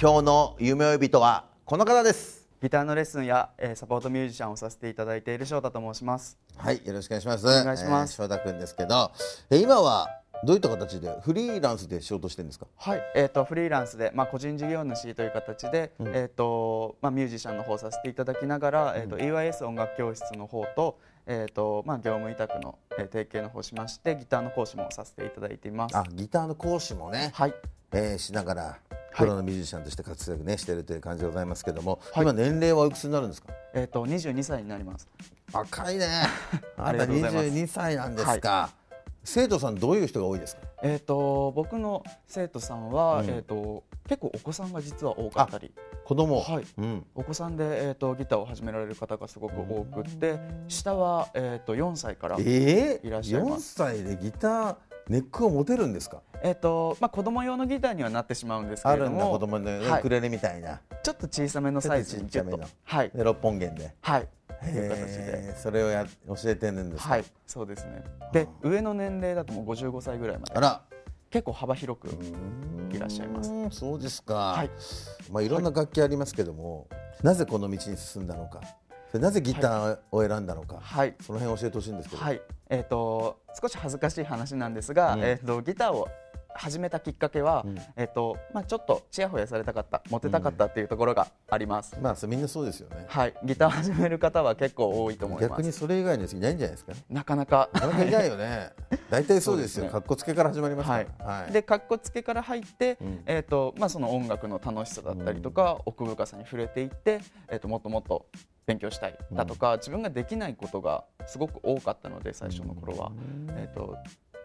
今日の夢追い人はこの方です。ギターのレッスンや、えーサポートミュージシャンをさせていただいている翔太と申します。はいよろしくお願いします。お願いします。えー翔太くんですけどえー今はどういった形でフリーランスで仕事してるんですか？はい、えっ、とフリーランスでまあ個人事業主という形で、えっ、とまあミュージシャンの方させていただきながら、えっ、と EYS 音楽教室の方とえっ、とまあ業務委託の、えー提携の方しましてギターの講師もさせていただいています。あギターの講師もね、はい。えーしながらプロのミュージシャンとして活躍ねしてるという感じでございますけども、はい。今年齢はおいくつになるんですか？えっ、と22歳になります。若いね。あなたがとうございます。22歳なんですか、生徒さんどういう人が多いですか？えっ、と僕の生徒さんは、うん。えっ、と結構お子さんが実は多かったり。子供。はい。うん。お子さんで、えー、とギターを始められる方がすごく多くって下は、えー、と4歳から、えー、いらっしゃいま4す歳でギターネックを持てるんですか？えーとまあ、子供用のギターにはなってしまうんですけあるんだれども子供のウクレレみたいな、ちょっと小さめのサイズにちょっとはい。で6本弦で。はい。という形で。それをや教えてるんですか、はい。そうですね。で上の年齢だともう55歳ぐらいまで。あら。結構幅広くいらっしゃいます。うんそうですか、はい。まあ、いろんな楽器ありますけども、なぜこの道に進んだのかなぜギターを選んだのか、はい。その辺教えてほしいんですけど、はい。えー、と少し恥ずかしい話なんですが、うん。えー、とギターを始めたきっかけは、うん。えーとまあ、ちょっとちやほやされたかったモテたかったっていうところがあります、まあそれみんなそうですよね。はい、ギターを始める方は結構多いと思います。逆にそれ以外のやついないんじゃないですか？ねなかなか。なかなかいないよね。大体そうですよ。かっこつけから始まりますかはら、はい。い、でかっこつけから入って、うん。えーとまあ、その音楽の楽しさだったりとか、奥深さに触れていって、えー、ともっともっと勉強したいだとか、自分ができないことがすごく多かったので最初の頃は、えー、と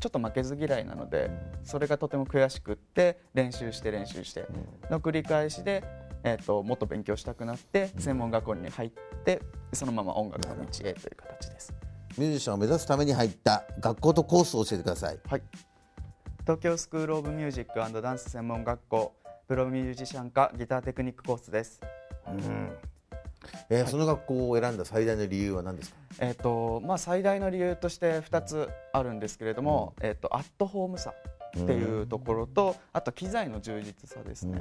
ちょっと負けず嫌いなので、それがとても悔しくって練習して練習しての繰り返しで、えー、ともっと勉強したくなって専門学校に入ってそのまま音楽の道へという形です。ミュージシャンを目指すために入った学校とコースを教えてください。はい、東京スクール・オブ・ミュージックダンス専門学校プロミュージシャン科ギターテクニックコースです。えーその学校を選んだ最大の理由は何ですか？えっ、とまあ最大の理由として2つあるんですけれども、えっ、とアットホームさっていうところと、あと機材の充実さですね。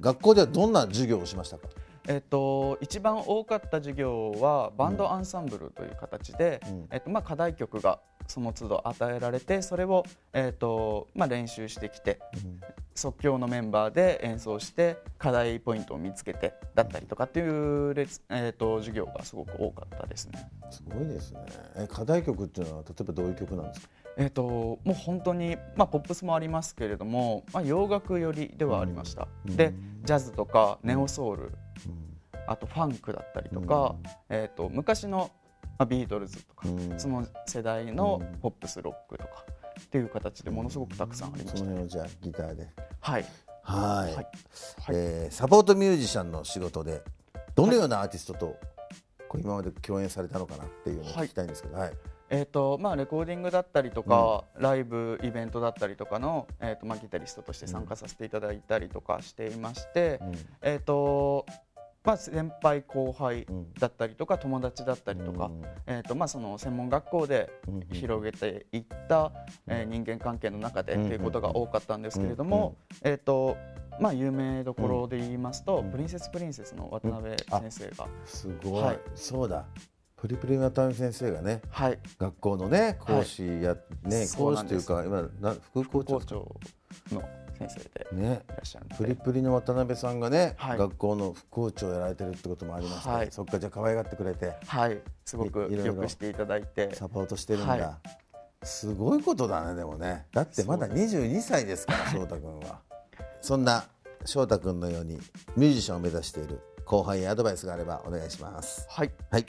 学校ではどんな授業をしましたか？えっと、一番多かった授業はバンドアンサンブルという形で、うん。えっとまあ、課題曲がその都度与えられてそれを、えっとまあ、練習してきて、即興のメンバーで演奏して課題ポイントを見つけてだったりとかっていうレツ、えっと授業がすごく多かったですね。すごいですね。え課題曲っていうのは例えばどういう曲なんですか？えっともう本当に、まあ、ポップスもありますけれども、まあ、洋楽寄りではありました、でジャズとかネオソウル、あとファンクだったりとか、えっと昔の、まあ、ビートルズとか、うん。その世代のポップスロックとかっていう形でものすごくたくさんありまそしたね。の辺をじゃあギターで。はい。はい。はい。えーサポートミュージシャンの仕事でどのようなアーティストとこう今まで共演されたのかなっていうのを聞きたいんですけど、はい。えーとまあ、レコーディングだったりとか、ライブイベントだったりとかの、えーとまあ、ギタリストとして参加させていただいたりとかしていまして、えーとまあ、先輩後輩だったりとか友達だったりとか、えーとまあ、その専門学校で広げていった、えー人間関係の中でっていうことが多かったんですけれども、えーとまあ、有名どころで言いますと、プリンセスプリンセスの渡辺先生が、すごい、はい。そうだ。プリプリ渡辺先生がね、はい、学校のね講師や、ね講師というか今な副校長校長の先生でねプリプリの渡辺さんがね、はい。学校の副校長をやられてるってこともありまして、はい。そっかじゃあ可愛がってくれて。はい。すごくいいろいろよくしていただいて。サポートしてるんだ、はすごいことだねでもね。だってまだ22歳です。から 翔太君は。そんな翔太君のようにミュージシャンを目指している後輩やアドバイスがあればお願いします。はい。はい。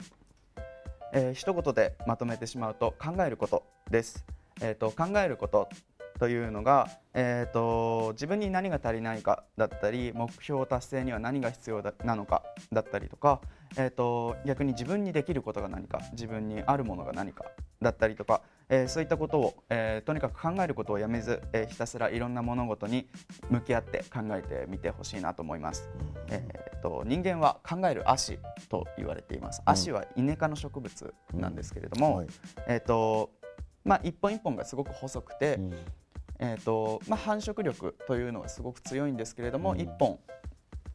えー一言でまとめてしまうと考えることです。えー、と考えることというのが、えー、と自分に何が足りないかだったり目標達成には何が必要だなのかだったりとか、えー、と逆に自分にできることが何か自分にあるものが何かだったりとか、えーそういったことを、えーとにかく考えることをやめず、えーひたすらいろんな物事に向き合って考えてみてほしいなと思います。えー、と人間は考える足と言われています。足はイネ科の植物なんですけれども、はい。えーとまあ、一本一本がすごく細くて、うんえーとまあ、繁殖力というのがすごく強いんですけれども、うん。一本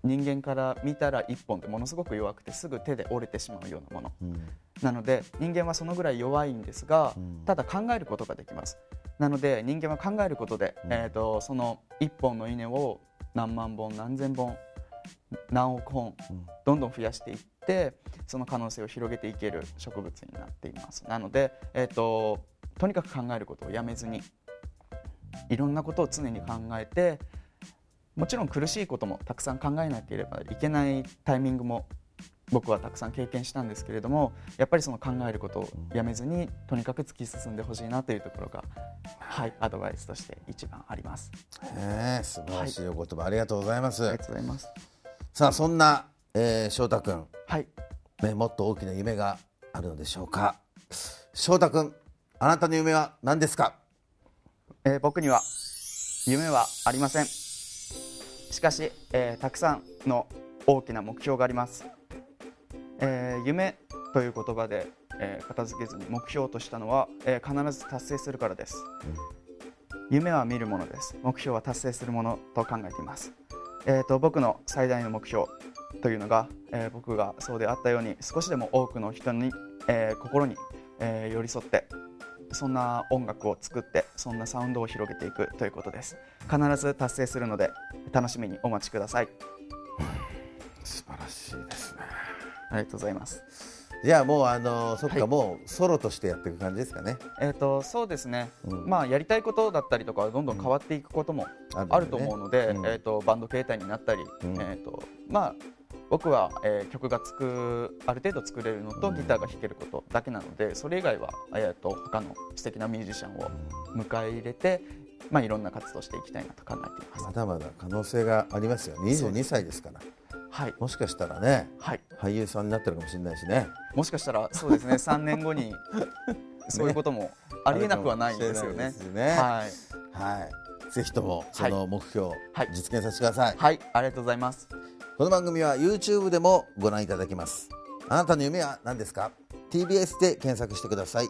人間から見たら一本ってものすごく弱くてすぐ手で折れてしまうようなもの。うん。なので人間はそのぐらい弱いんですが、うん。ただ考えることができます。なので人間は考えることで、うん。えー、とその一本の稲を何万本何千本何億本うん。どんどん増やしていってその可能性を広げていける植物になっています。なので、えー、ととにかく考えることをやめずにいろんなことを常に考えてもちろん苦しいこともたくさん考えなければいけないタイミングも僕はたくさん経験したんですけれどもやっぱりその考えることをやめずにとにかく突き進んでほしいなというところが、はい、アドバイスとして一番あります。へえ素晴らしいお言葉、ありがとうございます。ありがとうございます。さあそんな、えー、翔太君。はい、ね、もっと大きな夢があるのでしょうか。翔太君あなたの夢は何ですか？えー僕には夢はありません。しかし、えーたくさんの大きな目標があります、えー夢という言葉で、えー片付けずに目標としたのは、えー必ず達成するからです、夢は見るものです。目標は達成するものと考えています、えーと僕の最大の目標というのが、えー僕がそうであったように少しでも多くの人に、えー心に、えー寄り添ってそんな音楽を作ってそんなサウンドを広げていくということです。必ず達成するので楽しみにお待ちください。素晴らしいですね。ありがとうございます。じゃあもうあのそっか、はいもうソロとしてやっていく感じですかね。えっ、とそうですね、うん。まあやりたいことだったりとかはどんどん変わっていくこともああると思うので、うんえっ、とバンド形態になったり、うんえっ、とまあ僕は、えー曲がつくある程度作れるのとうん。ギターが弾けることだけなのでそれ以外は、えー、と他の素敵なミュージシャンを迎え入れて、まあ、いろんな活動をしていきたいなと考えています。まだまだ可能性がありますよ。22歳ですから。はい、もしかしたらねはい。俳優さんになってるかもしれないしね。もしかしたらそうですね。3年後に そういうこともありえなくはないんですよね。ね。はい、はい。ぜひともその目標、はい。実現させてください、はい、ありがとうございます。この番組は YouTube でもご覧いただけます。あなたの夢は何ですか？TBS で検索してください。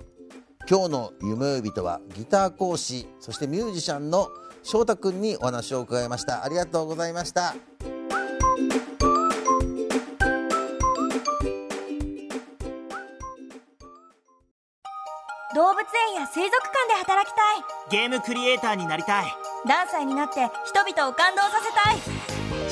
今日の夢呼人はギター講師そしてミュージシャンの翔太くんにお話を伺いました。ありがとうございました。動物園や水族館で働きたい。ゲームクリエイターになりたい。ダンサーになって人々を感動させたい